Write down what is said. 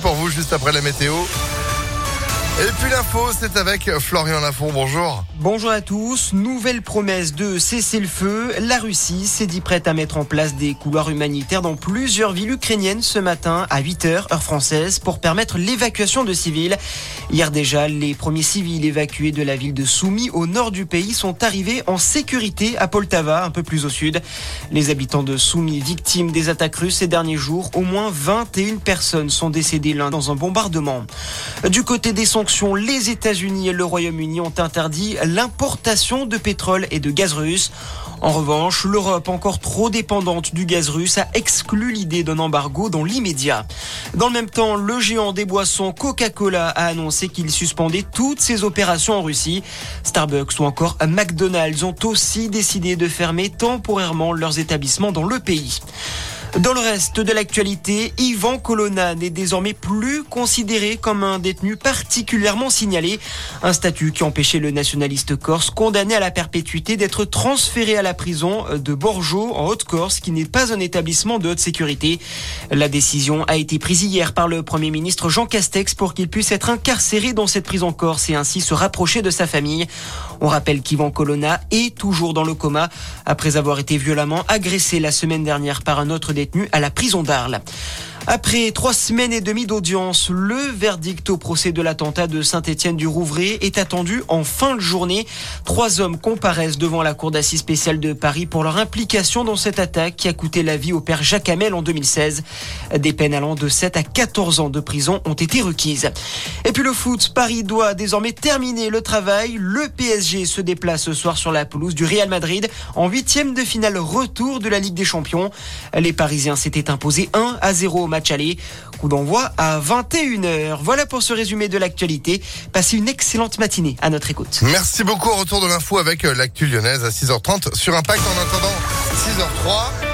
Pour vous juste après la météo. Et puis l'info, c'est avec Florian Lafont. Bonjour. Bonjour à tous. Nouvelle promesse de cesser le feu. La Russie s'est dit prête à mettre en place des couloirs humanitaires dans plusieurs villes ukrainiennes ce matin à 8h, heure française, pour permettre l'évacuation de civils. Hier déjà, les premiers civils évacués de la ville de Soumy au nord du pays sont arrivés en sécurité à Poltava, un peu plus au sud. Les habitants de Soumy, victimes des attaques russes ces derniers jours, au moins 21 personnes sont décédées l'un dans un bombardement. Du côté des sanctions, les États-Unis et le Royaume-Uni ont interdit l'importation de pétrole et de gaz russe. En revanche, l'Europe, encore trop dépendante du gaz russe, a exclu l'idée d'un embargo dans l'immédiat. Dans le même temps, le géant des boissons Coca-Cola a annoncé qu'il suspendait toutes ses opérations en Russie. Starbucks ou encore McDonald's ont aussi décidé de fermer temporairement leurs établissements dans le pays. Dans le reste de l'actualité, Ivan Colonna n'est désormais plus considéré comme un détenu particulièrement signalé. Un statut qui empêchait le nationaliste corse condamné à la perpétuité d'être transféré à la prison de Borjo en Haute-Corse, qui n'est pas un établissement de haute sécurité. La décision a été prise hier par le Premier ministre Jean Castex pour qu'il puisse être incarcéré dans cette prison corse et ainsi se rapprocher de sa famille. On rappelle qu'Ivan Colonna est toujours dans le coma après avoir été violemment agressé la semaine dernière par un autre détenu à la prison d'Arles. Après trois semaines et demie d'audience, le verdict au procès de l'attentat de Saint-Étienne du Rouvray est attendu en fin de journée. Trois hommes comparaissent devant la cour d'assises spéciale de Paris pour leur implication dans cette attaque qui a coûté la vie au père Jacques Hamel en 2016. Des peines allant de 7 à 14 ans de prison ont été requises. Et puis le foot, Paris doit désormais terminer le travail. Le PSG se déplace ce soir sur la pelouse du Real Madrid en huitième de finale retour de la Ligue des Champions. Les Parisiens s'étaient imposés 1 à 0 match aller. Coup d'envoi à 21h. Voilà pour ce résumé de l'actualité. Passez une excellente matinée à notre écoute. Merci beaucoup. Retour de l'info avec euh, l'actu lyonnaise à 6h30 sur Impact en attendant 6h03.